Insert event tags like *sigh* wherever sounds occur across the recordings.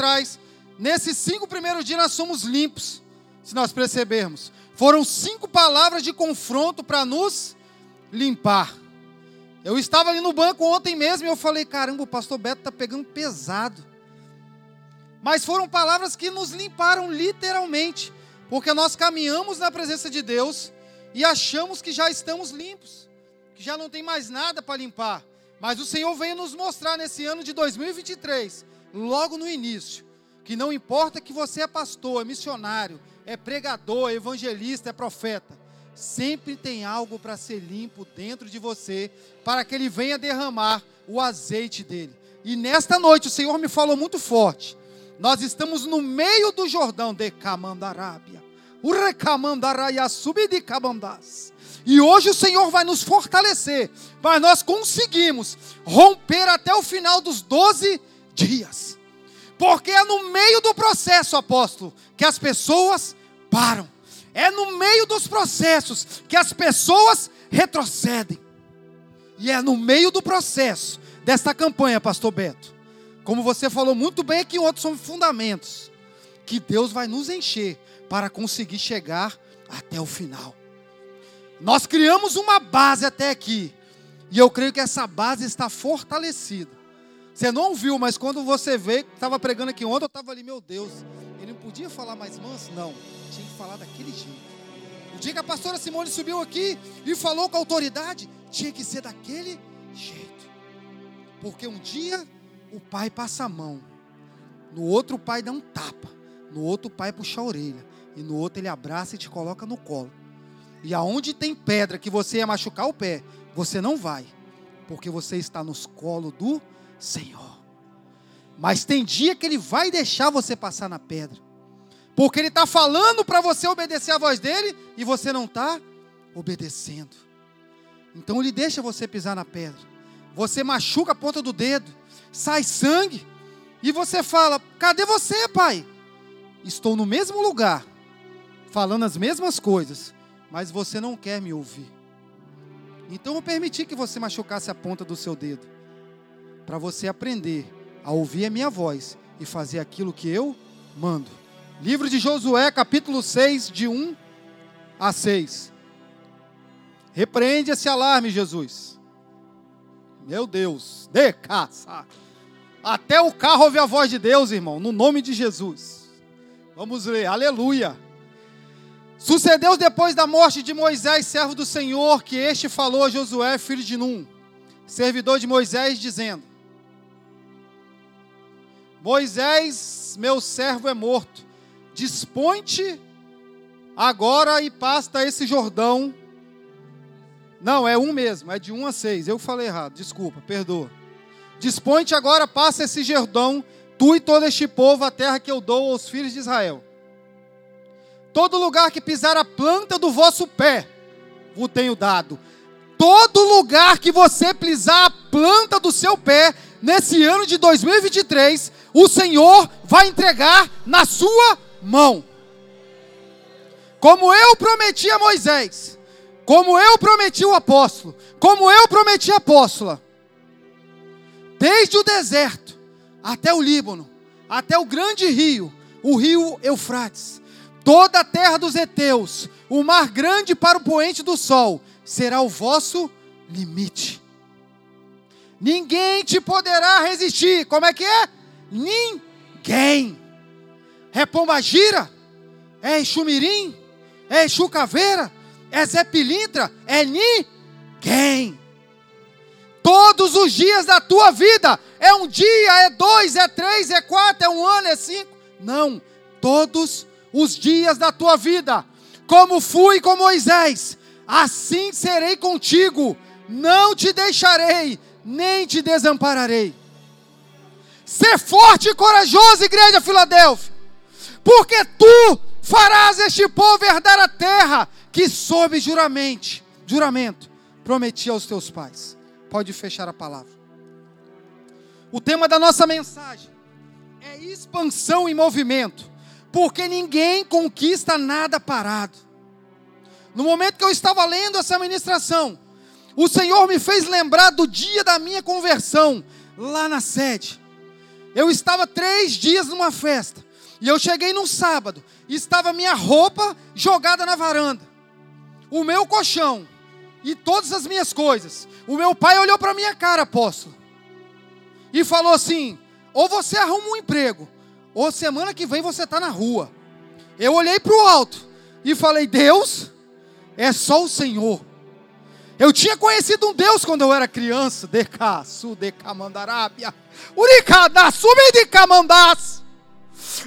atrás, nesses cinco primeiros dias nós somos limpos, se nós percebermos. Foram cinco palavras de confronto para nos limpar. Eu estava ali no banco ontem mesmo e eu falei: caramba, o pastor Beto está pegando pesado. Mas foram palavras que nos limparam literalmente, porque nós caminhamos na presença de Deus e achamos que já estamos limpos, que já não tem mais nada para limpar. Mas o Senhor veio nos mostrar nesse ano de 2023, logo no início, que não importa que você é pastor, é missionário, é pregador, é evangelista, é profeta, sempre tem algo para ser limpo dentro de você, para que ele venha derramar o azeite dele. E nesta noite o Senhor me falou muito forte. Nós estamos no meio do Jordão de Camandarábia. E hoje o Senhor vai nos fortalecer, mas nós conseguimos romper até o final dos 12 dias. Porque é no meio do processo, apóstolo, que as pessoas param. É no meio dos processos que as pessoas retrocedem. E é no meio do processo desta campanha, pastor Beto. Como você falou muito bem aqui outros são fundamentos que Deus vai nos encher para conseguir chegar até o final. Nós criamos uma base até aqui. E eu creio que essa base está fortalecida. Você não ouviu, mas quando você veio, estava pregando aqui ontem, eu estava ali, meu Deus, ele não podia falar mais manso? Não, tinha que falar daquele jeito. O dia que a pastora Simone subiu aqui e falou com autoridade, tinha que ser daquele jeito. Porque um dia o pai passa a mão, no outro o pai dá um tapa, no outro o pai puxa a orelha, e no outro ele abraça e te coloca no colo. E aonde tem pedra que você ia machucar o pé, você não vai, porque você está nos colos do Senhor. Mas tem dia que ele vai deixar você passar na pedra, porque ele está falando para você obedecer a voz dele e você não está obedecendo. Então ele deixa você pisar na pedra. Você machuca a ponta do dedo, sai sangue, e você fala: Cadê você, pai? Estou no mesmo lugar, falando as mesmas coisas, mas você não quer me ouvir. Então eu permiti que você machucasse a ponta do seu dedo, para você aprender a ouvir a minha voz e fazer aquilo que eu mando. Livro de Josué, capítulo 6, de 1 a 6. Repreende esse alarme, Jesus. Meu Deus, de caça. Até o carro ouve a voz de Deus, irmão, no nome de Jesus. Vamos ler, aleluia. Sucedeu depois da morte de Moisés, servo do Senhor, que este falou a Josué, filho de Num, servidor de Moisés, dizendo: Moisés, meu servo é morto. Dispõe-te agora e pasta esse Jordão. Não, é um mesmo, é de um a seis. Eu falei errado, desculpa, perdoa. Dispõe-te agora, passa esse Jordão, tu e todo este povo, a terra que eu dou aos filhos de Israel. Todo lugar que pisar a planta do vosso pé, vos tenho dado. Todo lugar que você pisar a planta do seu pé, nesse ano de 2023, o Senhor vai entregar na sua mão. Como eu prometi a Moisés, como eu prometi o apóstolo, como eu prometi a apóstola, desde o deserto até o Líbano, até o grande rio, o rio Eufrates, Toda a terra dos heteus, o mar grande para o poente do sol, será o vosso limite. Ninguém te poderá resistir. Como é que é? Ninguém. É Pombagira? É Exumirim? É Exu Caveira? É Zé Pilintra? É ninguém. Todos os dias da tua vida. É um dia, é dois, é três, é quatro, é um ano, é cinco. Não. Todos os dias da tua vida. Como fui com Moisés, assim serei contigo. Não te deixarei, nem te desampararei. Ser forte e corajoso, igreja Filadélfia, porque tu farás este povo herdar a terra que sob juramento, juramento prometi aos teus pais. Pode fechar a palavra. O tema da nossa mensagem é expansão e movimento porque ninguém conquista nada parado. No momento que eu estava lendo essa ministração, o Senhor me fez lembrar do dia da minha conversão, lá na sede. Eu estava três dias numa festa. E eu cheguei num sábado. E estava minha roupa jogada na varanda. O meu colchão. E todas as minhas coisas. O meu pai olhou para minha cara, apóstolo. E falou assim: ou você arruma um emprego, ou semana que vem você está na rua. Eu olhei para o alto e falei: Deus, é só o Senhor. Eu tinha conhecido um Deus quando eu era criança. Deca, su, deca, mandarábia. Uricada, sube de camandás.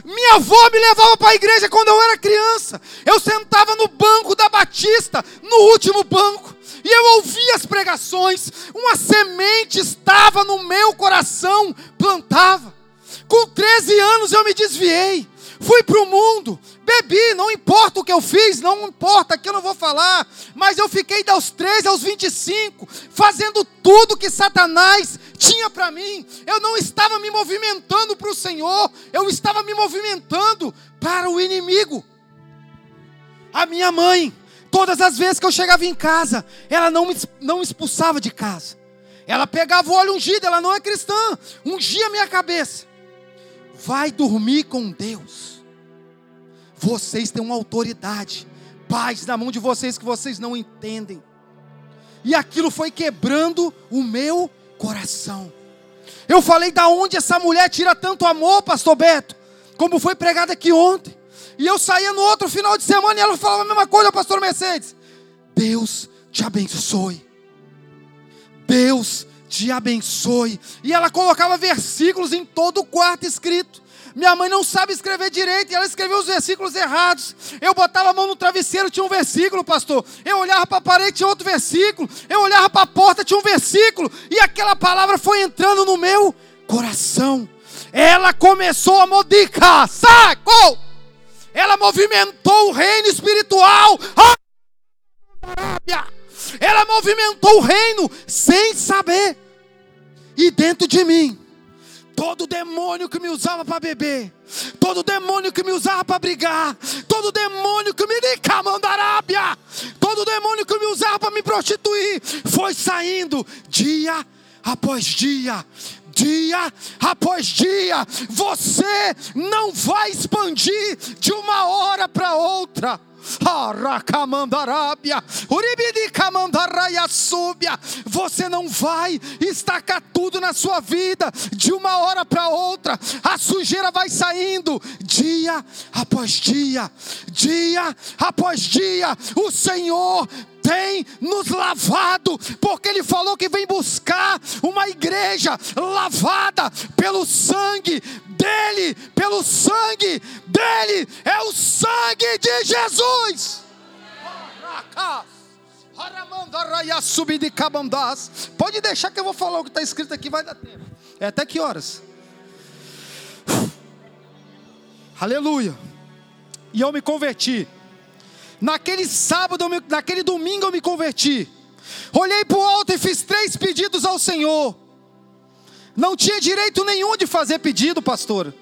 Minha avó me levava para a igreja quando eu era criança. Eu sentava no banco da Batista, no último banco, e eu ouvia as pregações. Uma semente estava no meu coração, plantava. Com 13 anos eu me desviei. Fui para o mundo, bebi, não importa o que eu fiz, não importa, aqui eu não vou falar, mas eu fiquei dos 13 aos 25, fazendo tudo que Satanás tinha para mim. Eu não estava me movimentando para o Senhor, eu estava me movimentando para o inimigo. A minha mãe, todas as vezes que eu chegava em casa, ela não me, não expulsava de casa. Ela pegava o óleo ungido, ela não é cristã, ungia minha cabeça. Vai dormir com Deus. Vocês têm uma autoridade, paz na mão de vocês que vocês não entendem. E aquilo foi quebrando o meu coração. Eu falei da onde essa mulher tira tanto amor, pastor Beto, como foi pregado aqui ontem. E eu saía no outro final de semana e ela falava a mesma coisa, pastor Mercedes. Deus te abençoe. Deus te abençoe. E ela colocava versículos em todo o quarto escrito. Minha mãe não sabe escrever direito e ela escreveu os versículos errados. Eu botava a mão no travesseiro, tinha um versículo, pastor. Eu olhava para a parede, tinha outro versículo. Eu olhava para a porta, tinha um versículo. E aquela palavra foi entrando no meu coração. Ela começou a modificar, saco! Ela movimentou o reino espiritual. Ela movimentou o reino sem saber. E dentro de mim Todo demônio que me usava para beber, todo demônio que me usava para brigar, todo demônio que me mandarábia, todo demônio que me usava para me prostituir, foi saindo dia após dia, dia após dia. Você não vai expandir de uma hora para outra. Você não vai estacar tudo na sua vida de uma hora para outra. A sujeira vai saindo dia após dia, dia após dia. O Senhor tem nos lavado, porque Ele falou que vem buscar uma igreja lavada pelo sangue dele, pelo sangue dele, é o sangue de Jesus. Pode deixar que eu vou falar o que está escrito aqui, vai dar tempo. É até que horas? Aleluia. E eu me converti. Naquele sábado, naquele domingo eu me converti. Olhei para o alto e fiz três pedidos ao Senhor. Não tinha direito nenhum de fazer pedido, pastor.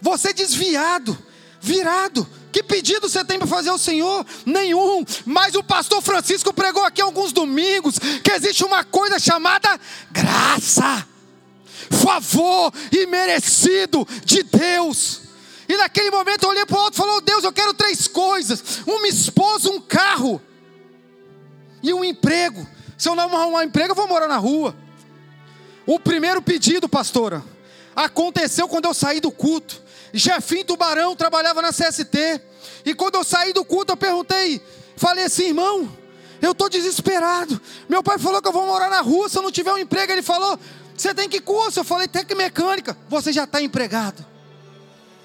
Você desviado, virado. Que pedido você tem para fazer ao Senhor? Nenhum. Mas o pastor Francisco pregou aqui alguns domingos que existe uma coisa chamada graça, favor imerecido de Deus. E naquele momento eu olhei para o alto e falei: Deus, eu quero três coisas: uma esposa, um carro e um emprego. Se eu não arrumar um emprego, eu vou morar na rua. O primeiro pedido, pastora, aconteceu quando eu saí do culto. Jefinho Tubarão trabalhava na CST. E quando eu saí do culto, eu perguntei, falei assim, irmão, eu estou desesperado. Meu pai falou que eu vou morar na rua se eu não tiver um emprego. Ele falou, você tem que curso? Eu falei, mecânica. Você já está empregado.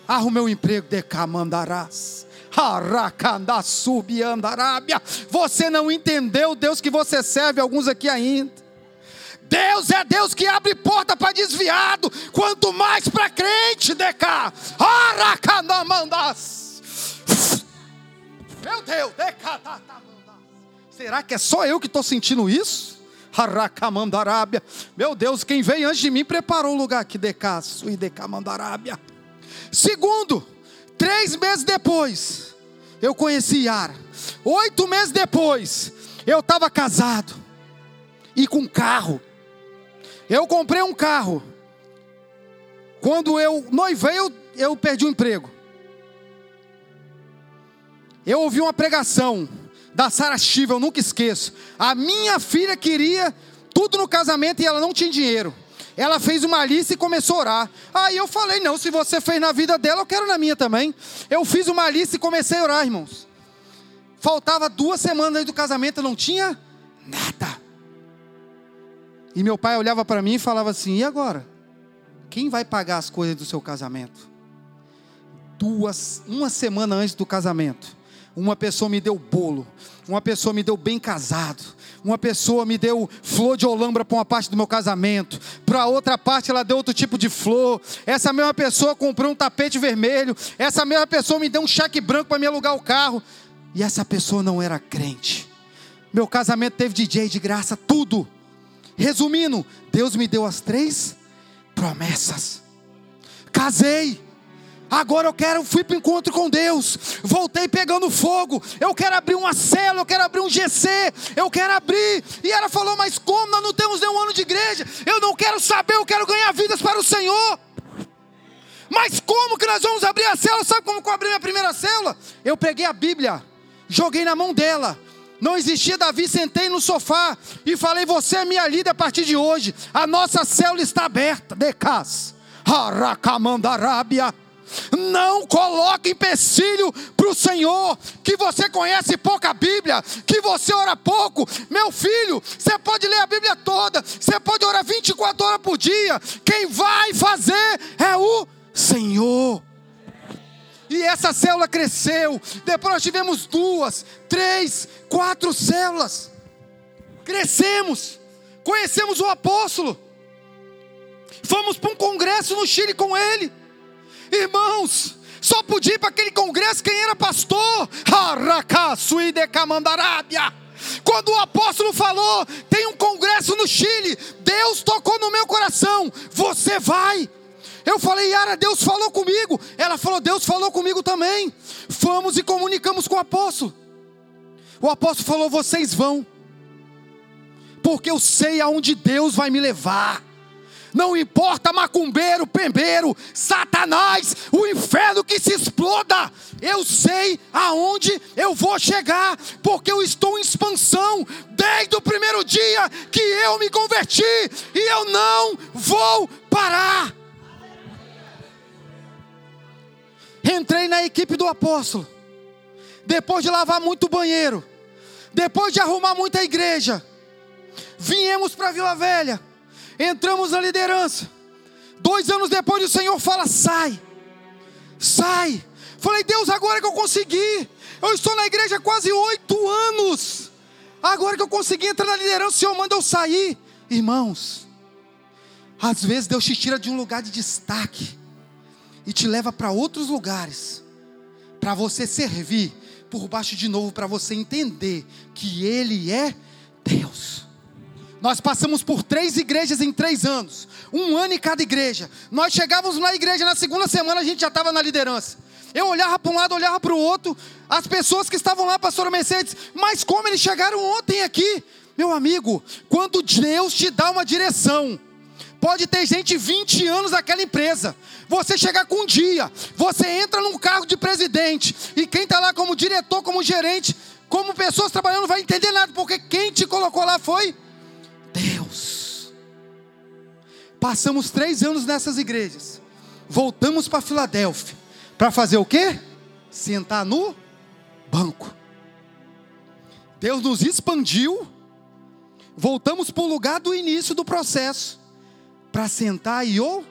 Arrumei um emprego, decamandarás. Aracandassubiandarábia. Você não entendeu Deus que você serve, alguns aqui ainda. Deus é Deus que abre porta para desviado, quanto mais para crente, deca. Aracandamandas. Meu Deus, deca. Será que é só eu que estou sentindo isso? Aracamandarábia. Meu Deus, quem veio antes de mim preparou um lugar aqui, decaço e decamandarábia. Segundo, três meses depois, eu conheci Yara. Oito meses depois, eu estava casado e com carro. Eu comprei um carro. Quando eu noivei, eu, eu perdi o emprego. Eu ouvi uma pregação da Sara Shiva, eu nunca esqueço. A minha filha queria tudo no casamento e ela não tinha dinheiro. Ela fez uma lista e começou a orar. Aí eu falei: não, se você fez na vida dela, eu quero na minha também. Eu fiz uma lista e comecei a orar, irmãos. Faltava duas semanas do casamento, eu não tinha nada. E meu pai olhava para mim e falava assim: e agora? Quem vai pagar as coisas do seu casamento? Duas, uma semana antes do casamento, uma pessoa me deu bolo, uma pessoa me deu bem casado, uma pessoa me deu flor de olambra para uma parte do meu casamento, para outra parte ela deu outro tipo de flor. Essa mesma pessoa comprou um tapete vermelho, essa mesma pessoa me deu um cheque branco para me alugar o carro, e essa pessoa não era crente. Meu casamento teve DJ de graça, tudo. Resumindo, Deus me deu as três promessas. Casei. Agora eu quero, fui para o encontro com Deus, voltei pegando fogo. Eu quero abrir uma célula, eu quero abrir um GC, eu quero abrir. E ela falou: Mas como nós não temos nenhum ano de igreja? Eu não quero saber, eu quero ganhar vidas para o Senhor. Mas como que nós vamos abrir a célula? Sabe como que eu abri minha primeira célula? Eu peguei a Bíblia, joguei na mão dela. Não existia Davi, sentei no sofá e falei: Você é minha líder a partir de hoje. A nossa célula está aberta. Decas. Haracamandarábia. Não coloque empecilho para o Senhor, que você conhece pouca Bíblia, que você ora pouco. Meu filho, você pode ler a Bíblia toda, você pode orar 24 horas por dia. Quem vai fazer é o Senhor. E essa célula cresceu. Depois nós tivemos duas, três, quatro células. Crescemos. Conhecemos o apóstolo. Fomos para um congresso no Chile com ele. Irmãos, só podia ir para aquele congresso quem era pastor. Quando o apóstolo falou, tem um congresso no Chile, Deus tocou no meu coração, você vai. Eu falei, Yara, Deus falou comigo. Ela falou, Deus falou comigo também. Fomos e comunicamos com o apóstolo. O apóstolo falou, vocês vão, porque eu sei aonde Deus vai me levar não importa macumbeiro, pembeiro, satanás, o inferno que se exploda, eu sei aonde eu vou chegar, porque eu estou em expansão desde o primeiro dia que eu me converti, e eu não vou parar. Entrei na equipe do apóstolo, depois de lavar muito banheiro, depois de arrumar muita igreja, viemos para Vila Velha entramos na liderança. Dois anos depois, o Senhor fala: sai, sai. Falei, Deus, agora que eu consegui, eu estou na igreja quase oito anos. Agora que eu consegui entrar na liderança, o Senhor manda eu sair. Irmãos, às vezes Deus te tira de um lugar de destaque e te leva para outros lugares, para você servir por baixo de novo, para você entender que Ele é Deus. Nós passamos por três igrejas em três anos, um ano em cada igreja. Nós chegávamos na igreja, na segunda semana a gente já estava na liderança. Eu olhava para um lado, olhava para o outro, as pessoas que estavam lá, pastora Mercedes, mas como eles chegaram ontem aqui? Meu amigo, quando Deus te dá uma direção, pode ter gente 20 anos naquela empresa, você chegar com um dia, você entra num cargo de presidente, e quem está lá como diretor, como gerente, como pessoas trabalhando, não vai entender nada, porque quem te colocou lá foi Deus. Passamos três anos nessas igrejas. Voltamos para Filadélfia. Para fazer o quê? Sentar no banco. Deus nos expandiu. Voltamos para o lugar do início do processo. Para sentar e ou.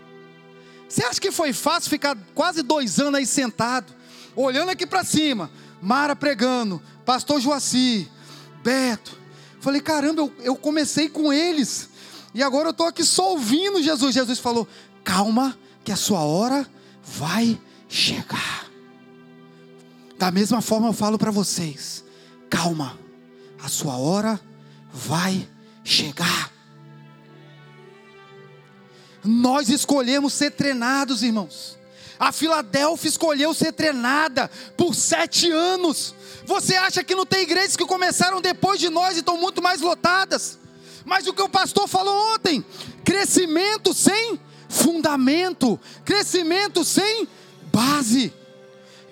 Você acha que foi fácil ficar quase dois anos aí sentado? Olhando aqui para cima. Mara pregando. Pastor Joaci. Beto. Falei, caramba, eu, eu comecei com eles. E agora eu estou aqui só ouvindo Jesus. Jesus falou: calma, que a sua hora vai chegar. Da mesma forma eu falo para vocês: calma, a sua hora vai chegar. Nós escolhemos ser treinados, irmãos. A Filadélfia escolheu ser treinada por sete anos. Você acha que não tem igrejas que começaram depois de nós e estão muito mais lotadas? Mas o que o pastor falou ontem: crescimento sem fundamento, crescimento sem base.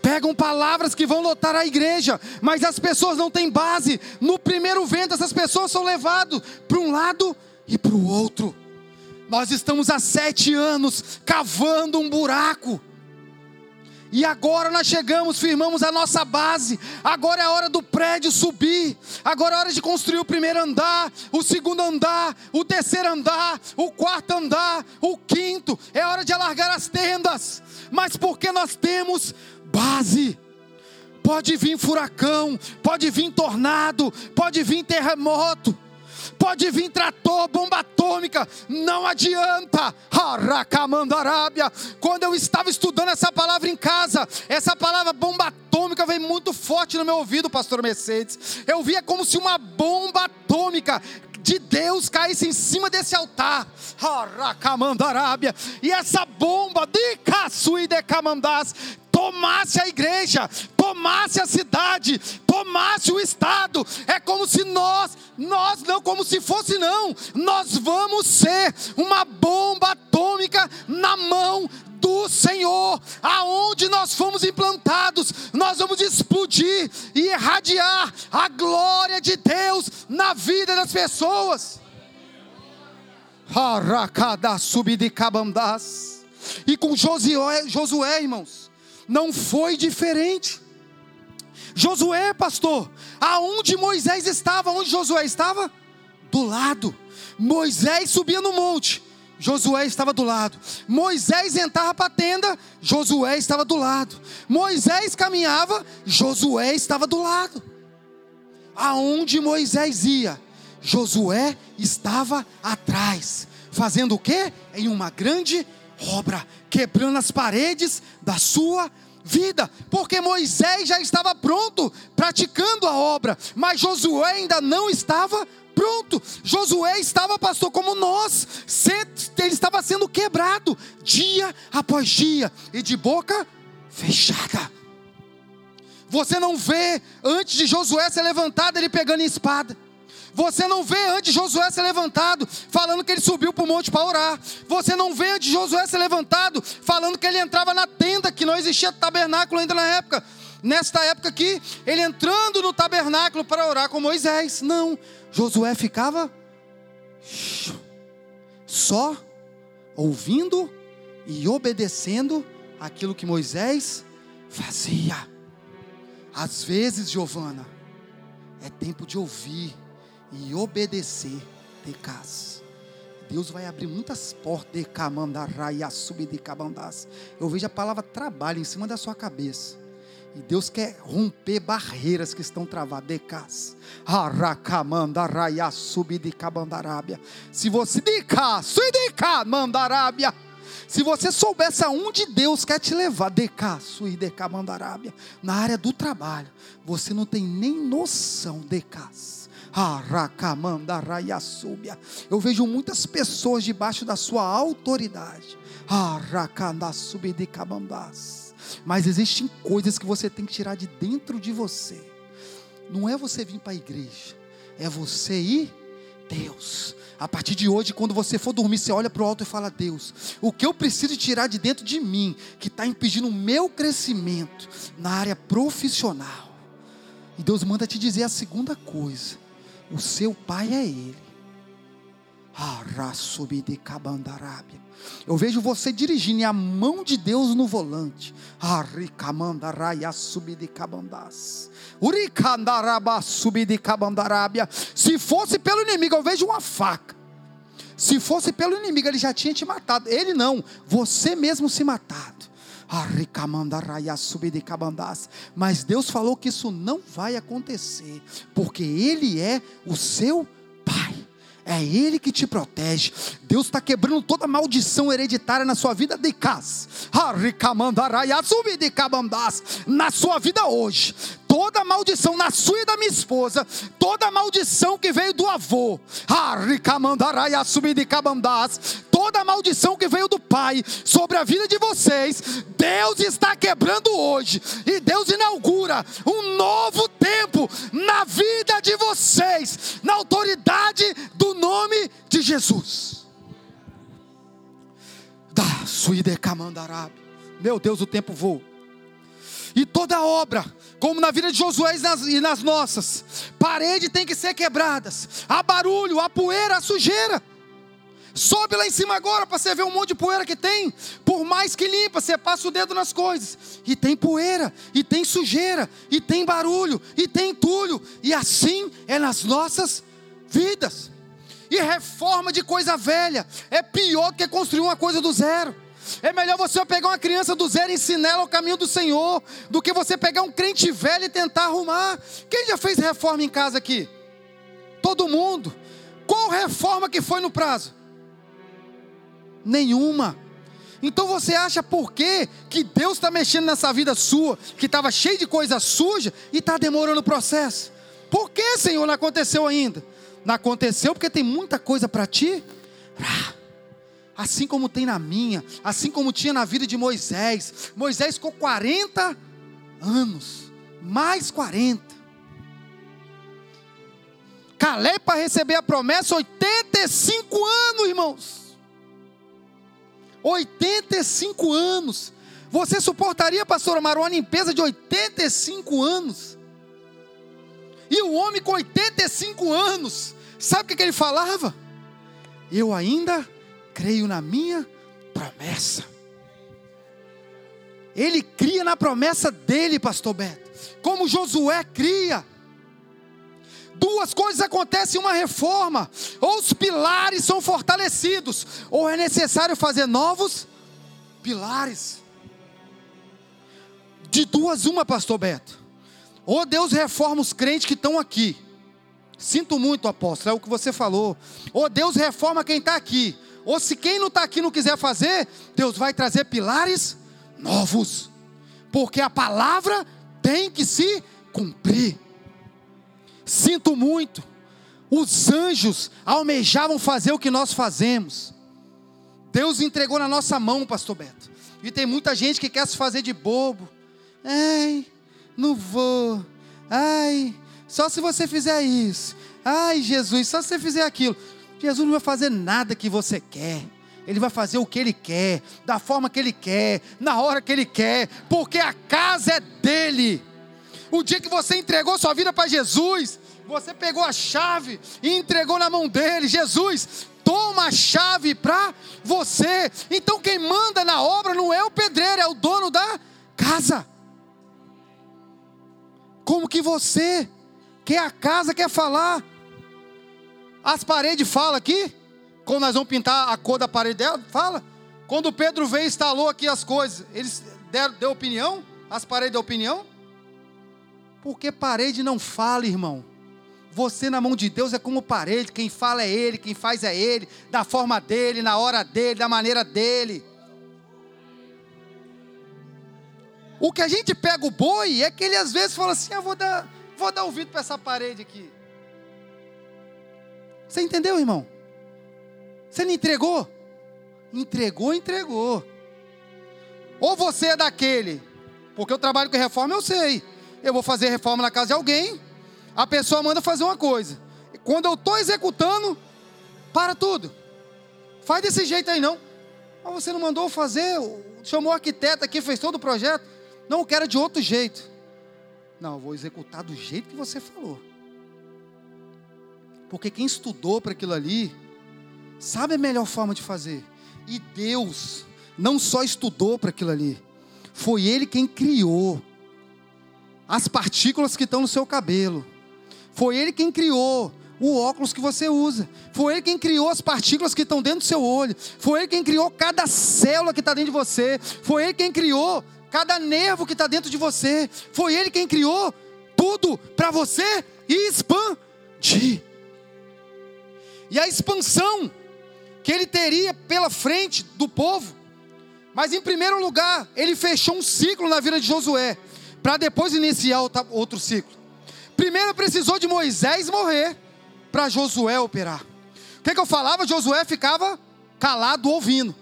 Pegam palavras que vão lotar a igreja, mas as pessoas não têm base. No primeiro vento, essas pessoas são levadas para um lado e para o outro. Nós estamos há sete anos cavando um buraco e agora nós chegamos, firmamos a nossa base. Agora é a hora do prédio subir. Agora é a hora de construir o primeiro andar, o segundo andar, o terceiro andar, o quarto andar, o quinto. É hora de alargar as tendas. Mas porque nós temos base. Pode vir furacão, pode vir tornado, pode vir terremoto pode vir trator, bomba atômica, não adianta. Aracamandarábia. Quando eu estava estudando essa palavra em casa, essa palavra bomba atômica veio muito forte no meu ouvido, pastor Mercedes. Eu via como se uma bomba atômica de Deus caísse em cima desse altar. Aracamandarábia. E essa bomba de Caçui de Camandás tomasse a igreja, tomasse a cidade, tomasse o estado. É como se nós, nós não, como se fosse não, nós vamos ser uma bomba atômica na mão do Senhor, aonde nós fomos implantados, nós vamos explodir e irradiar a glória de Deus na vida das pessoas. E com Josué, Josué, irmãos, não foi diferente. Josué, pastor, aonde Moisés estava, onde Josué estava? Do lado. Moisés subia no monte, Josué estava do lado. Moisés entrava para a tenda, Josué estava do lado. Moisés caminhava, Josué estava do lado. Aonde Moisés ia, Josué estava atrás, fazendo o quê? Em uma grande obra, quebrando as paredes da sua vida, porque Moisés já estava pronto, praticando a obra, mas Josué ainda não estava pronto. Josué estava, pastor, como nós, ele estava sendo quebrado dia após dia e de boca fechada. Você não vê antes de Josué ser levantado ele pegando espada. Você não vê antes Josué ser levantado, falando que ele subiu para o monte para orar. Você não vê antes Josué ser levantado, falando que ele entrava na tenda, que não existia tabernáculo ainda na época. Nesta época aqui, ele entrando no tabernáculo para orar com Moisés. Não, Josué ficava só ouvindo e obedecendo aquilo que Moisés fazia. Às vezes, Giovana, é tempo de ouvir e obedecer de casa. Deus vai abrir muitas portas de camandará subir de cabandás. Eu vejo a palavra trabalho em cima da sua cabeça. E Deus quer romper barreiras que estão travadas de casa. Aracamandará subir de cabandarábia. Se você de cá, de cá, mandarábia. Se você soubesse aonde Deus quer te levar, de cá, sui de cá, mandarábia, na área do trabalho, você não tem nem noção de Eu vejo muitas pessoas debaixo da sua autoridade. Mas existem coisas que você tem que tirar de dentro de você. Não é você vir para a igreja, é você ir Deus. A partir de hoje, quando você for dormir, você olha para o alto e fala: Deus, o que eu preciso tirar de dentro de mim, que está impedindo o meu crescimento na área profissional. E Deus manda te dizer a segunda coisa: o seu pai é ele. Eu vejo você dirigindo e a mão de Deus no volante. Se fosse pelo inimigo, eu vejo uma faca. Se fosse pelo inimigo, ele já tinha te matado. Ele não, você mesmo se matado. Mas Deus falou que isso não vai acontecer, porque Ele é o seu Pai. É Ele que te protege. Deus está quebrando toda maldição hereditária na sua vida de casa. Na sua vida hoje. Toda maldição na sua e da minha esposa. Toda maldição que veio do avô. Toda maldição que veio do pai sobre a vida de vocês. Deus está quebrando hoje. E Deus inaugura um novo tempo na vida de vocês. Na autoridade do nome de Jesus. Camandarab. Meu Deus, o tempo voa. E toda obra, como na vida de Josué e nas, e nas nossas, parede tem que ser quebradas. Há barulho, há poeira, há sujeira. Sobe lá em cima agora para você ver um monte de poeira que tem. Por mais que limpa, você passa o dedo nas coisas. E tem poeira, e tem sujeira, e tem barulho, e tem entulho. E assim é nas nossas vidas. E reforma de coisa velha é pior do que construir uma coisa do zero. É melhor você pegar uma criança do zero e ensinar ela o caminho do Senhor, do que você pegar um crente velho e tentar arrumar. Quem já fez reforma em casa aqui? Todo mundo. Qual reforma que foi no prazo? Nenhuma. Então você acha por quê que Deus está mexendo nessa vida sua, que estava cheio de coisa suja e está demorando o processo? Por que, Senhor, não aconteceu ainda? Não aconteceu porque tem muita coisa para ti. Assim como tem na minha, assim como tinha na vida de Moisés. Moisés ficou 40 anos, mais 40. Caleb para receber a promessa, 85 anos, irmãos. 85 anos. Você suportaria, pastor Amar, uma limpeza de 85 anos? E o homem com 85 anos, sabe o que, que ele falava? Eu ainda creio na minha promessa. Ele cria na promessa dele, pastor Beto. Como Josué cria. Duas coisas acontecem em uma reforma: ou os pilares são fortalecidos, ou é necessário fazer novos pilares. De duas, uma, pastor Beto. Ou Deus reforma os crentes que estão aqui. Sinto muito, apóstolo, é o que você falou. Ou Deus reforma quem está aqui. Ou se quem não está aqui não quiser fazer, Deus vai trazer pilares novos. Porque a palavra tem que se cumprir. Sinto muito. Os anjos almejavam fazer o que nós fazemos. Deus entregou na nossa mão, pastor Beto. E tem muita gente que quer se fazer de bobo. Ai, não vou. Ai, só se você fizer isso. Ai, Jesus, só se você fizer aquilo. Jesus não vai fazer nada que você quer. Ele vai fazer o que ele quer, da forma que ele quer, na hora que ele quer, porque a casa é dele. O dia que você entregou sua vida para Jesus, você pegou a chave e entregou na mão dele. Jesus, toma a chave para você. Então quem manda na obra não é o pedreiro, é o dono da casa. Como que você, que é a casa, quer falar? As paredes falam aqui? Quando nós vamos pintar a cor da parede dela, fala. Quando Pedro veio e instalou aqui as coisas, eles deram, deu opinião? As paredes deu opinião? Porque parede não fala, irmão. Você na mão de Deus é como parede, quem fala é Ele, quem faz é Ele, da forma dele, na hora dele, da maneira dele. O que a gente pega o boi é que ele às vezes fala assim: ah, vou dar, vou dar ouvido para essa parede aqui. Você entendeu, irmão? Você não entregou? Entregou, entregou. Ou você é daquele, porque eu trabalho com reforma, eu sei eu vou fazer reforma na casa de alguém, a pessoa manda fazer uma coisa. Quando eu estou executando, para tudo. Faz desse jeito aí não. Mas você não mandou fazer, chamou o arquiteto aqui, fez todo o projeto. Não, eu quero de outro jeito. Não, eu vou executar do jeito que você falou. Porque quem estudou para aquilo ali, sabe a melhor forma de fazer. E Deus não só estudou para aquilo ali, foi Ele quem criou as partículas que estão no seu cabelo. Foi Ele quem criou o óculos que você usa. Foi Ele quem criou as partículas que estão dentro do seu olho. Foi Ele quem criou cada célula que está dentro de você. Foi Ele quem criou cada nervo que está dentro de você. Foi Ele quem criou tudo para você expandir. E a expansão que Ele teria pela frente do povo. Mas em primeiro lugar, Ele fechou um ciclo na vida de Josué para depois iniciar outro ciclo. Primeiro precisou de Moisés morrer para Josué operar. O que, que eu falava? Josué ficava calado ouvindo.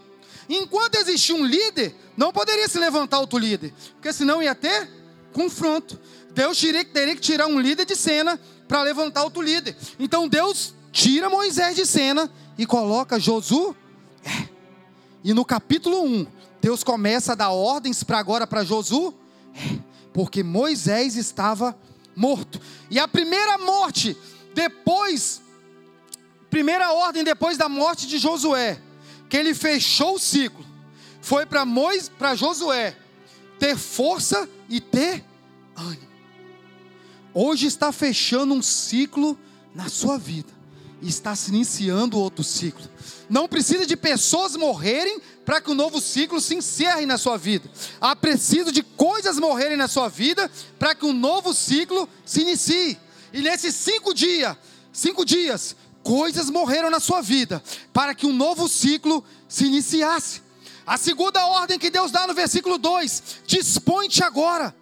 Enquanto existia um líder, não poderia se levantar outro líder, porque senão ia ter confronto. Deus teria, teria que tirar um líder de cena para levantar outro líder. Então Deus tira Moisés de cena e coloca Josué. E no capítulo 1, Deus começa a dar ordens para agora para Josué, porque Moisés estava morto. E a primeira morte, depois, primeira ordem depois da morte de Josué, que ele fechou o ciclo, foi para Moisés, para Josué ter força e ter ânimo. Hoje está fechando um ciclo na sua vida está se iniciando outro ciclo. Não precisa de pessoas morrerem para que o um novo ciclo se encerre na sua vida. Há preciso de coisas morrerem na sua vida para que um novo ciclo se inicie. E nesses cinco dias, cinco dias, coisas morreram na sua vida para que um novo ciclo se iniciasse. A segunda ordem que Deus dá no versículo 2: dispõe-te agora.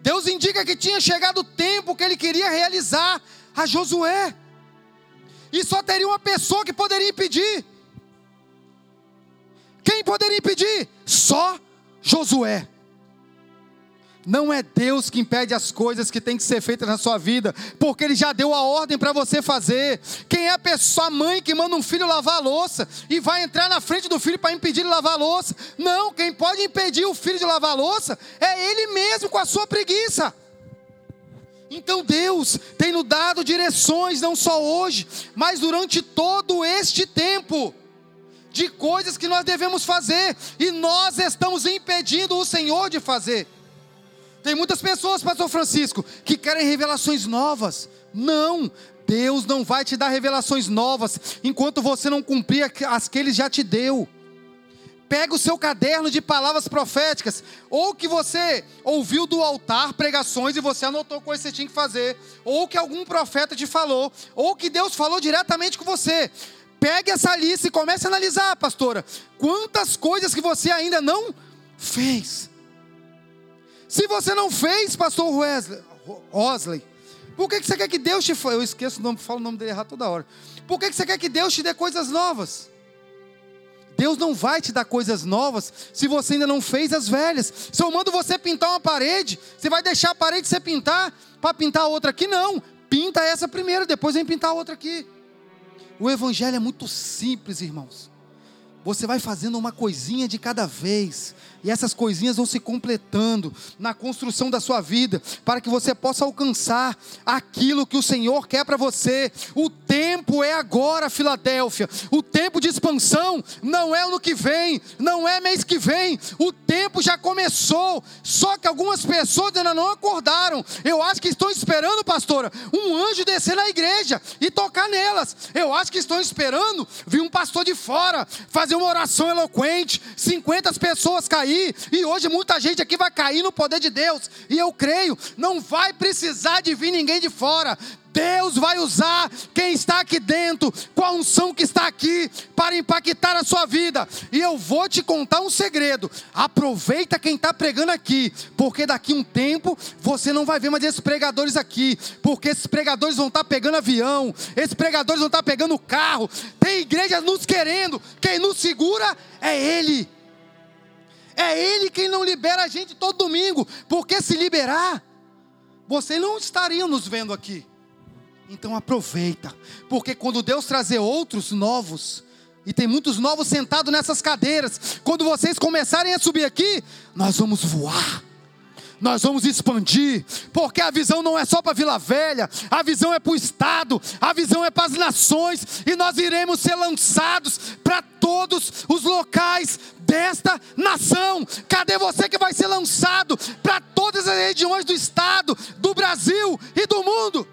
Deus indica que tinha chegado o tempo que ele queria realizar a Josué. E só teria uma pessoa que poderia impedir. Quem poderia impedir? Só Josué. Não é Deus que impede as coisas que tem que ser feitas na sua vida, porque Ele já deu a ordem para você fazer. Quem é a pessoa, a mãe que manda um filho lavar a louça e vai entrar na frente do filho para impedir ele lavar a louça? Não, quem pode impedir o filho de lavar a louça é ele mesmo com a sua preguiça. Então Deus tem nos dado direções, não só hoje, mas durante todo este tempo de coisas que nós devemos fazer e nós estamos impedindo o Senhor de fazer. Tem muitas pessoas, Pastor Francisco, que querem revelações novas. Não, Deus não vai te dar revelações novas enquanto você não cumprir as que Ele já te deu. Pega o seu caderno de palavras proféticas, ou que você ouviu do altar pregações e você anotou coisas que você tinha que fazer, ou que algum profeta te falou, ou que Deus falou diretamente com você. Pegue essa lista e comece a analisar, pastora. Quantas coisas que você ainda não fez. Se você não fez, pastor Wesley, Osley, por que você quer que Deus te Eu esqueço o nome, falo o nome dele errado toda hora. Por que você quer que Deus te dê coisas novas? Deus não vai te dar coisas novas se você ainda não fez as velhas. Se eu mando você pintar uma parede, você vai deixar a parede você pintar para pintar outra aqui? Não. Pinta essa primeiro, depois vem pintar outra aqui. O evangelho é muito simples, irmãos. Você vai fazendo uma coisinha de cada vez, e essas coisinhas vão se completando na construção da sua vida, para que você possa alcançar aquilo que o Senhor quer para você. O tempo é agora, Filadélfia. O tempo de expansão não é no que vem, não é mês que vem. O tempo já começou. Só que algumas pessoas ainda não acordaram. Eu acho que estão esperando, pastora, um anjo descer na igreja e tocar nelas. Eu acho que estão esperando vir um pastor de fora fazer uma oração eloquente, 50 pessoas cair cair, e hoje muita gente aqui vai cair no poder de Deus, e eu creio, não vai precisar de vir ninguém de fora, Deus vai usar quem está aqui dentro, com a unção que está aqui, para impactar a sua vida. E eu vou te contar um segredo: aproveita quem está pregando aqui, porque daqui um tempo você não vai ver mais esses pregadores aqui, porque esses pregadores vão estar tá pegando avião, esses pregadores vão estar tá pegando carro. Tem igrejas nos querendo, quem nos segura é Ele. É Ele quem não libera a gente todo domingo, porque se liberar, vocês não estariam nos vendo aqui. Então aproveita, porque quando Deus trazer outros novos, e tem muitos novos sentados nessas cadeiras, quando vocês começarem a subir aqui, nós vamos voar nós vamos expandir, porque a visão não é só para Vila Velha, a visão é para o Estado, a visão é para as nações, e nós iremos ser lançados para todos os locais desta nação. Cadê você que vai ser lançado para todas as regiões do Estado, do Brasil e do mundo?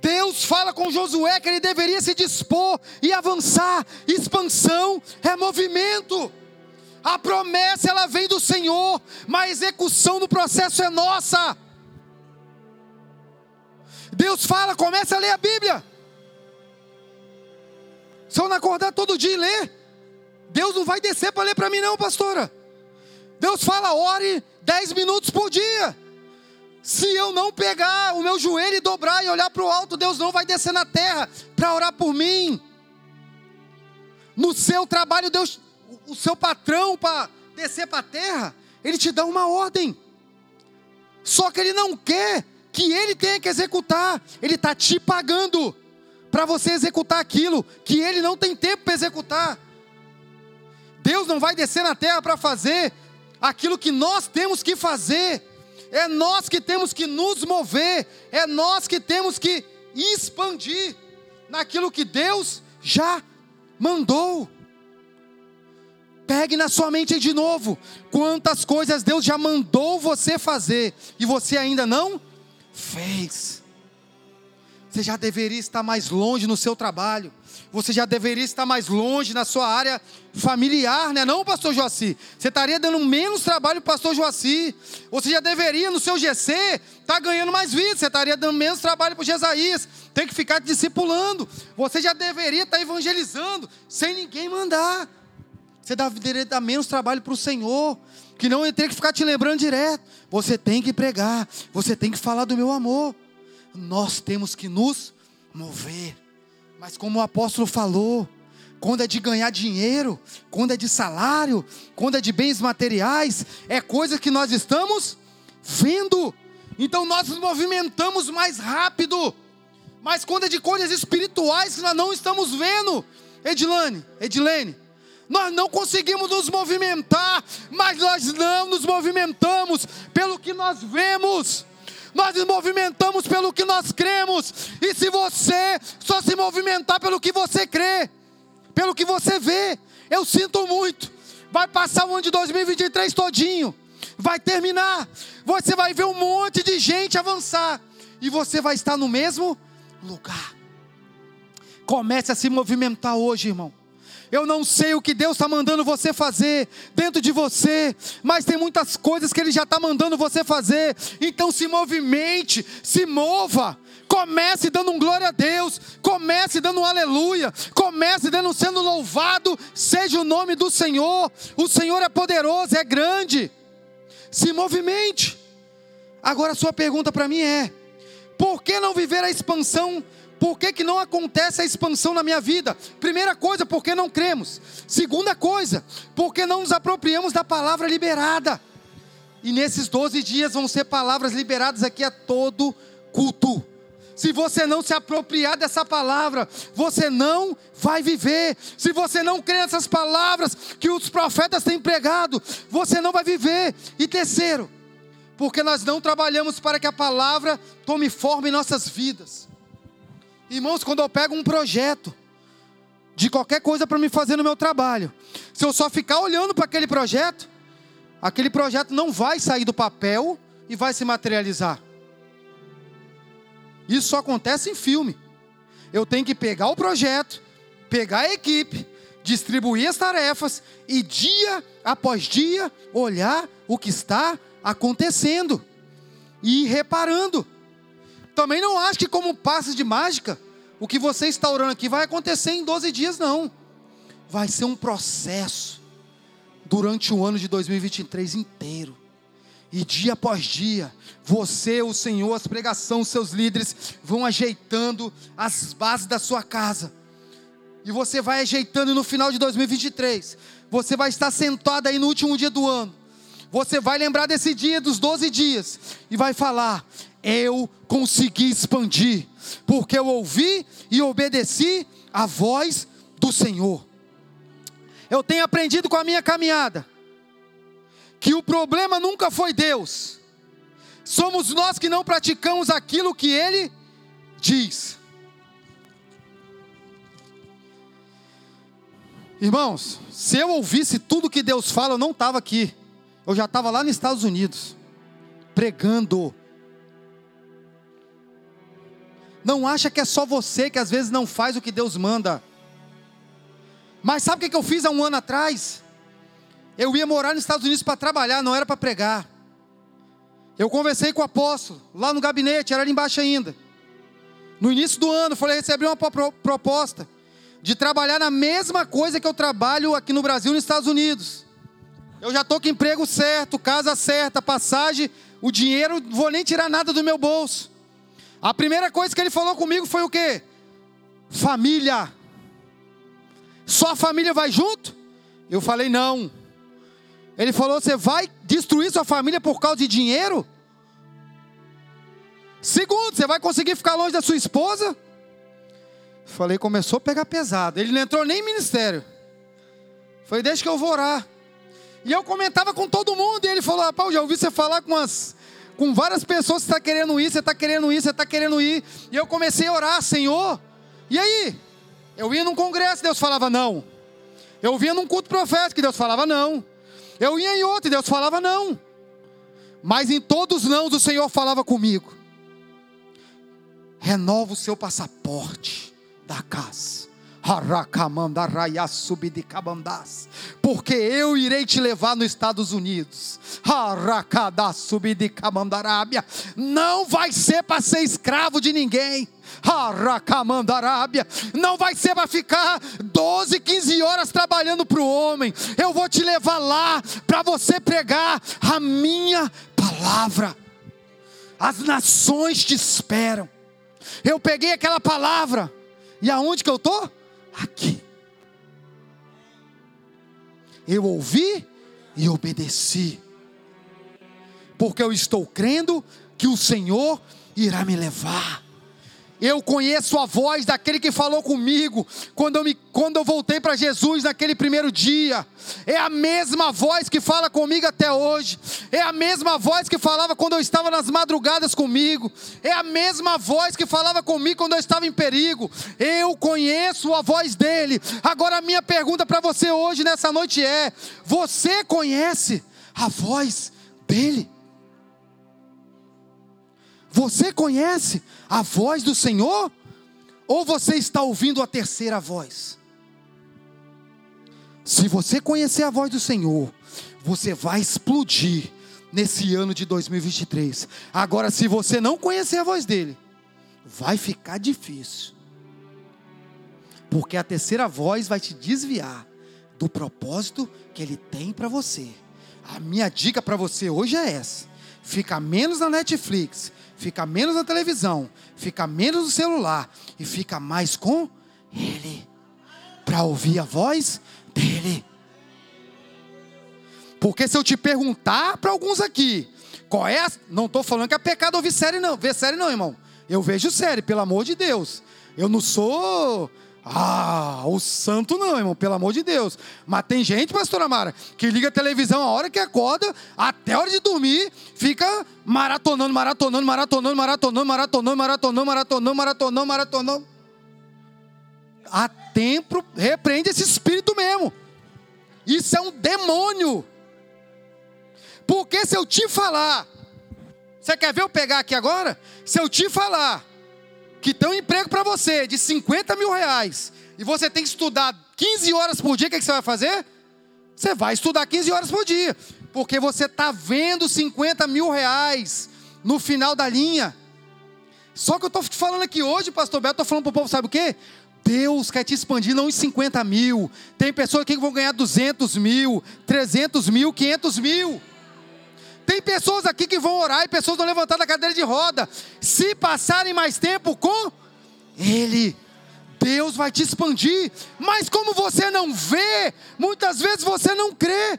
Deus fala com Josué que ele deveria se dispor e avançar. Expansão é movimento. A promessa ela vem do Senhor, mas a execução do processo é nossa. Deus fala, começa a ler a Bíblia. Se eu não acordar todo dia e ler, Deus não vai descer para ler para mim, não, pastora. Deus fala, ore dez minutos por dia. Se eu não pegar o meu joelho e dobrar e olhar para o alto, Deus não vai descer na terra para orar por mim. No seu trabalho, Deus o seu patrão para descer para a terra, ele te dá uma ordem. Só que ele não quer que ele tenha que executar, ele está te pagando para você executar aquilo que ele não tem tempo para executar. Deus não vai descer na terra para fazer aquilo que nós temos que fazer. É nós que temos que nos mover, é nós que temos que expandir naquilo que Deus já mandou. Pegue na sua mente de novo quantas coisas Deus já mandou você fazer e você ainda não fez. Você já deveria estar mais longe no seu trabalho. Você já deveria estar mais longe na sua área familiar, né? Não, pastor Joaci. Você estaria dando menos trabalho para pastor Joaci. Você já deveria, no seu GC, estar tá ganhando mais vida. Você estaria dando menos trabalho para o Jesaías. Tem que ficar discipulando. Você já deveria estar tá evangelizando sem ninguém mandar. Você deveria dar menos trabalho para o Senhor. Que não ter que ficar te lembrando direto. Você tem que pregar. Você tem que falar do meu amor nós temos que nos mover. Mas como o apóstolo falou, quando é de ganhar dinheiro, quando é de salário, quando é de bens materiais, é coisa que nós estamos vendo. Então nós nos movimentamos mais rápido. Mas quando é de coisas espirituais que nós não estamos vendo, Edilane, Edilene, nós não conseguimos nos movimentar, mas nós não nos movimentamos pelo que nós vemos. Nós nos movimentamos pelo que nós cremos, e se você só se movimentar pelo que você crê, pelo que você vê, eu sinto muito, vai passar o ano de 2023 todinho, vai terminar, você vai ver um monte de gente avançar, e você vai estar no mesmo lugar. Comece a se movimentar hoje, irmão. Eu não sei o que Deus está mandando você fazer dentro de você, mas tem muitas coisas que Ele já está mandando você fazer. Então se movimente, se mova. Comece dando um glória a Deus, comece dando um aleluia, comece dando sendo louvado, seja o nome do Senhor. O Senhor é poderoso, é grande. Se movimente. Agora a sua pergunta para mim é: por que não viver a expansão por que, que não acontece a expansão na minha vida? Primeira coisa, porque não cremos. Segunda coisa, porque não nos apropriamos da palavra liberada. E nesses 12 dias vão ser palavras liberadas aqui a todo culto. Se você não se apropriar dessa palavra, você não vai viver. Se você não crê nessas palavras que os profetas têm pregado, você não vai viver. E terceiro, porque nós não trabalhamos para que a palavra tome forma em nossas vidas. Irmãos, quando eu pego um projeto de qualquer coisa para me fazer no meu trabalho, se eu só ficar olhando para aquele projeto, aquele projeto não vai sair do papel e vai se materializar. Isso só acontece em filme. Eu tenho que pegar o projeto, pegar a equipe, distribuir as tarefas e dia após dia olhar o que está acontecendo e ir reparando. Também não acho que, como passes de mágica, o que você está orando aqui vai acontecer em 12 dias, não. Vai ser um processo durante o ano de 2023 inteiro. E dia após dia, você, o Senhor, as pregações, seus líderes vão ajeitando as bases da sua casa. E você vai ajeitando e no final de 2023, você vai estar sentado aí no último dia do ano. Você vai lembrar desse dia, dos 12 dias, e vai falar: eu consegui expandir, porque eu ouvi e obedeci a voz do Senhor. Eu tenho aprendido com a minha caminhada que o problema nunca foi Deus, somos nós que não praticamos aquilo que Ele diz. Irmãos, se eu ouvisse tudo que Deus fala, eu não estava aqui, eu já estava lá nos Estados Unidos, pregando não acha que é só você que às vezes não faz o que Deus manda. Mas sabe o que eu fiz há um ano atrás? Eu ia morar nos Estados Unidos para trabalhar, não era para pregar. Eu conversei com o apóstolo, lá no gabinete, era ali embaixo ainda. No início do ano, falei: recebi uma proposta de trabalhar na mesma coisa que eu trabalho aqui no Brasil e nos Estados Unidos. Eu já estou com emprego certo, casa certa, passagem, o dinheiro, não vou nem tirar nada do meu bolso. A primeira coisa que ele falou comigo foi o quê? Família. Só a família vai junto? Eu falei, não. Ele falou: você vai destruir sua família por causa de dinheiro? Segundo, você vai conseguir ficar longe da sua esposa? Falei, começou a pegar pesado. Ele não entrou nem em ministério. Falei, deixa que eu vou orar. E eu comentava com todo mundo, e ele falou: Rapaz, já ouvi você falar com, as, com várias pessoas, você está querendo ir, você está querendo ir, você está querendo ir. E eu comecei a orar, Senhor. E aí? Eu ia num congresso, Deus falava não. Eu vinha num culto profético, Deus falava não. Eu ia em outro, Deus falava não. Mas em todos os o Senhor falava comigo. Renova o seu passaporte da casa porque eu irei te levar nos Estados Unidos. Não vai ser para ser escravo de ninguém. Não vai ser para ficar 12, 15 horas trabalhando para o homem. Eu vou te levar lá para você pregar a minha palavra. As nações te esperam. Eu peguei aquela palavra. E aonde que eu estou? Aqui. Eu ouvi e obedeci, porque eu estou crendo que o Senhor irá me levar. Eu conheço a voz daquele que falou comigo quando eu, me, quando eu voltei para Jesus naquele primeiro dia. É a mesma voz que fala comigo até hoje. É a mesma voz que falava quando eu estava nas madrugadas comigo. É a mesma voz que falava comigo quando eu estava em perigo. Eu conheço a voz dele. Agora a minha pergunta para você hoje nessa noite é: você conhece a voz dele? Você conhece a voz do Senhor? Ou você está ouvindo a terceira voz? Se você conhecer a voz do Senhor, você vai explodir nesse ano de 2023. Agora, se você não conhecer a voz dele, vai ficar difícil. Porque a terceira voz vai te desviar do propósito que ele tem para você. A minha dica para você hoje é essa: fica menos na Netflix, fica menos na televisão, fica menos no celular e fica mais com Ele, para ouvir a voz dEle. Porque se eu te perguntar para alguns aqui, qual é a... Não estou falando que é pecado ouvir série, não. Ver série, não, irmão. Eu vejo série, pelo amor de Deus. Eu não sou ah, o santo não, irmão, pelo amor de Deus. Mas tem gente, pastora Mara, que liga a televisão a hora que acorda, até a hora de dormir, fica maratonando, maratonando, maratonando, maratonando, maratonando, maratonando, maratonando, maratonando, maratonando. Há tempo, repreende esse espírito mesmo. Isso é um demônio. Porque se eu te falar, você quer ver eu pegar aqui agora? Se eu te falar que tem um emprego para você de 50 mil reais e você tem que estudar 15 horas por dia, o que, que você vai fazer? Você vai estudar 15 horas por dia, porque você está vendo 50 mil reais no final da linha. Só que eu estou falando aqui hoje, pastor Beto, estou falando para o povo, sabe o quê? Deus quer te expandir não em 50 mil. Tem pessoas aqui que vão ganhar 200 mil, 300 mil, 500 mil. Tem pessoas aqui que vão orar e pessoas vão levantar da cadeira de roda. Se passarem mais tempo com Ele, Deus vai te expandir. Mas como você não vê, muitas vezes você não crê.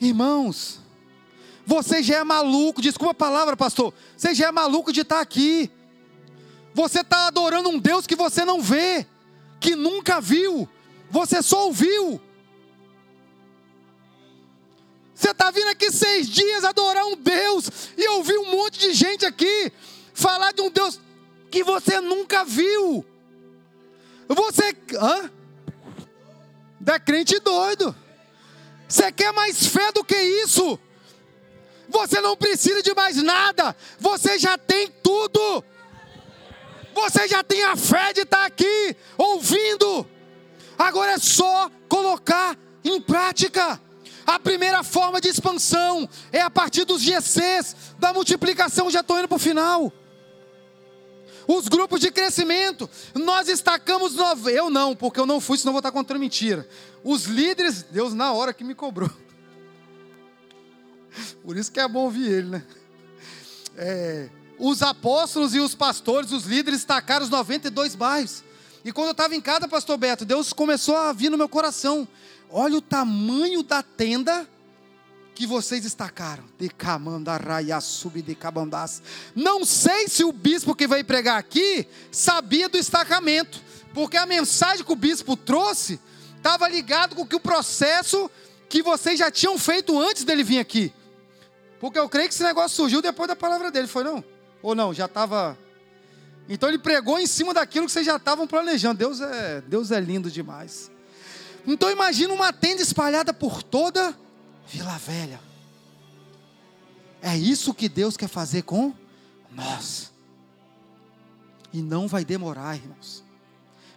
Irmãos, você já é maluco, desculpa a palavra, pastor. Você já é maluco de estar aqui. Você está adorando um Deus que você não vê, que nunca viu, você só ouviu. Você está vindo aqui seis dias adorar um Deus e ouvir um monte de gente aqui falar de um Deus que você nunca viu. Você. Hã? Da crente doido. Você quer mais fé do que isso? Você não precisa de mais nada. Você já tem tudo. Você já tem a fé de estar aqui ouvindo. Agora é só colocar em prática. A primeira forma de expansão é a partir dos GCs, da multiplicação, já estou indo para o final. Os grupos de crescimento, nós destacamos, nove... eu não, porque eu não fui, senão vou estar contando mentira. Os líderes, Deus na hora que me cobrou. *laughs* Por isso que é bom ouvir ele, né? É, os apóstolos e os pastores, os líderes, destacaram os 92 bairros. E quando eu estava em casa, pastor Beto, Deus começou a vir no meu coração. Olha o tamanho da tenda que vocês destacaram. Não sei se o bispo que veio pregar aqui sabia do destacamento, porque a mensagem que o bispo trouxe estava ligado com que o processo que vocês já tinham feito antes dele vir aqui. Porque eu creio que esse negócio surgiu depois da palavra dele, foi não? Ou não? Já estava. Então ele pregou em cima daquilo que vocês já estavam planejando. Deus é, Deus é lindo demais. Então imagina uma tenda espalhada por toda Vila Velha. É isso que Deus quer fazer com nós. E não vai demorar, irmãos.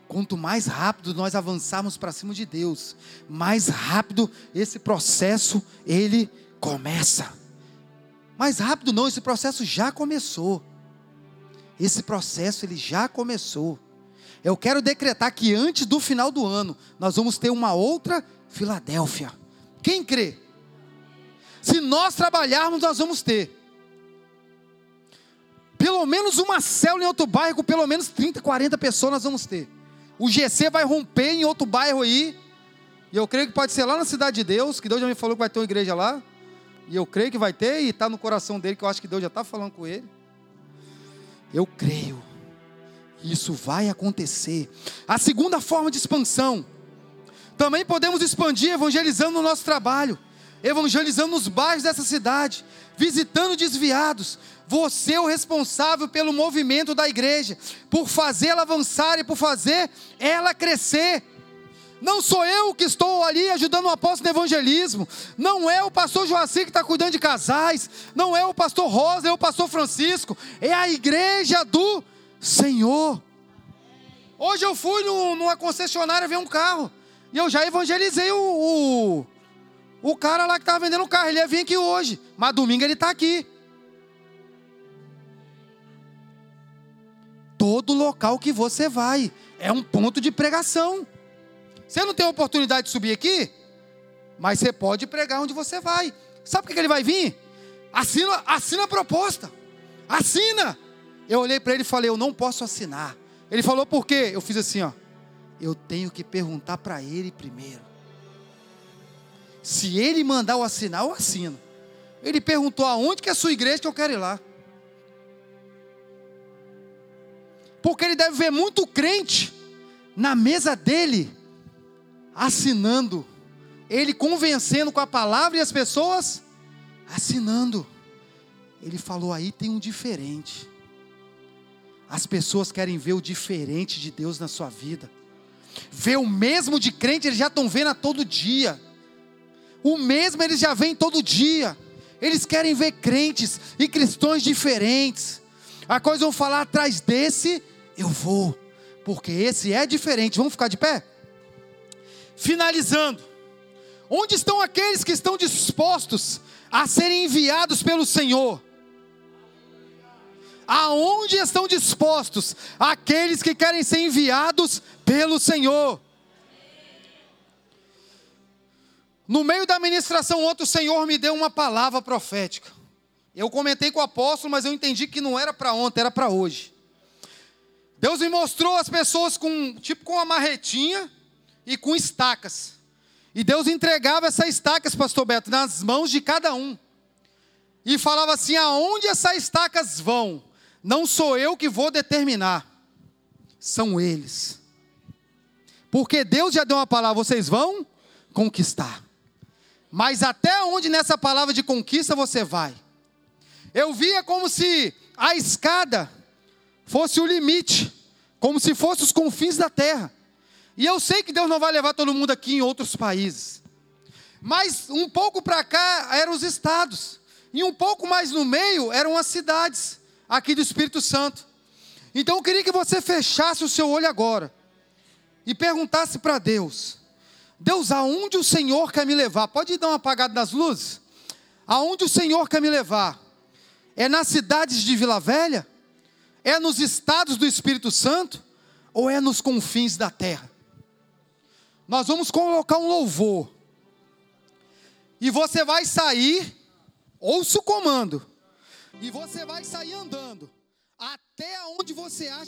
Quanto mais rápido nós avançarmos para cima de Deus, mais rápido esse processo ele começa. Mais rápido não, esse processo já começou. Esse processo ele já começou. Eu quero decretar que antes do final do ano nós vamos ter uma outra Filadélfia. Quem crê? Se nós trabalharmos, nós vamos ter. Pelo menos uma célula em outro bairro, com pelo menos 30, 40 pessoas nós vamos ter. O GC vai romper em outro bairro aí. E eu creio que pode ser lá na Cidade de Deus, que Deus já me falou que vai ter uma igreja lá. E eu creio que vai ter, e está no coração dele, que eu acho que Deus já está falando com ele. Eu creio. Isso vai acontecer. A segunda forma de expansão. Também podemos expandir evangelizando no nosso trabalho, evangelizando nos bairros dessa cidade, visitando desviados, você é o responsável pelo movimento da igreja, por fazê-la avançar e por fazer ela crescer. Não sou eu que estou ali ajudando o apóstolo no evangelismo. Não é o pastor Joacir que está cuidando de casais. Não é o pastor Rosa, é o pastor Francisco. É a igreja do Senhor. Hoje eu fui no, numa concessionária ver um carro. E eu já evangelizei o, o, o cara lá que estava vendendo o carro. Ele ia vir aqui hoje. Mas domingo ele está aqui. todo local que você vai. É um ponto de pregação. Você não tem oportunidade de subir aqui, mas você pode pregar onde você vai. Sabe por que ele vai vir? Assina, assina a proposta. Assina. Eu olhei para ele e falei: Eu não posso assinar. Ele falou: Por quê? Eu fiz assim, ó. Eu tenho que perguntar para ele primeiro. Se ele mandar eu assinar, eu assino. Ele perguntou aonde que é a sua igreja que eu quero ir lá. Porque ele deve ver muito crente na mesa dele, assinando, ele convencendo com a palavra e as pessoas assinando. Ele falou: aí tem um diferente. As pessoas querem ver o diferente de Deus na sua vida. Ver o mesmo de crente, eles já estão vendo a todo dia. O mesmo eles já veem todo dia. Eles querem ver crentes e cristãos diferentes. A coisa vão falar atrás desse eu vou, porque esse é diferente. Vamos ficar de pé? Finalizando, onde estão aqueles que estão dispostos a serem enviados pelo Senhor? Aonde estão dispostos aqueles que querem ser enviados pelo Senhor? No meio da ministração, outro Senhor me deu uma palavra profética. Eu comentei com o apóstolo, mas eu entendi que não era para ontem, era para hoje. Deus me mostrou as pessoas com, tipo, com uma marretinha e com estacas. E Deus entregava essas estacas, pastor Beto, nas mãos de cada um. E falava assim: aonde essas estacas vão? Não sou eu que vou determinar, são eles. Porque Deus já deu uma palavra, vocês vão conquistar. Mas até onde nessa palavra de conquista você vai? Eu via como se a escada fosse o limite, como se fosse os confins da terra. E eu sei que Deus não vai levar todo mundo aqui em outros países. Mas um pouco para cá eram os estados. E um pouco mais no meio eram as cidades aqui do Espírito Santo. Então eu queria que você fechasse o seu olho agora e perguntasse para Deus: Deus, aonde o Senhor quer me levar? Pode dar uma apagada nas luzes? Aonde o Senhor quer me levar? É nas cidades de Vila Velha? É nos estados do Espírito Santo ou é nos confins da terra? Nós vamos colocar um louvor. E você vai sair, ouça o comando. E você vai sair andando até onde você acha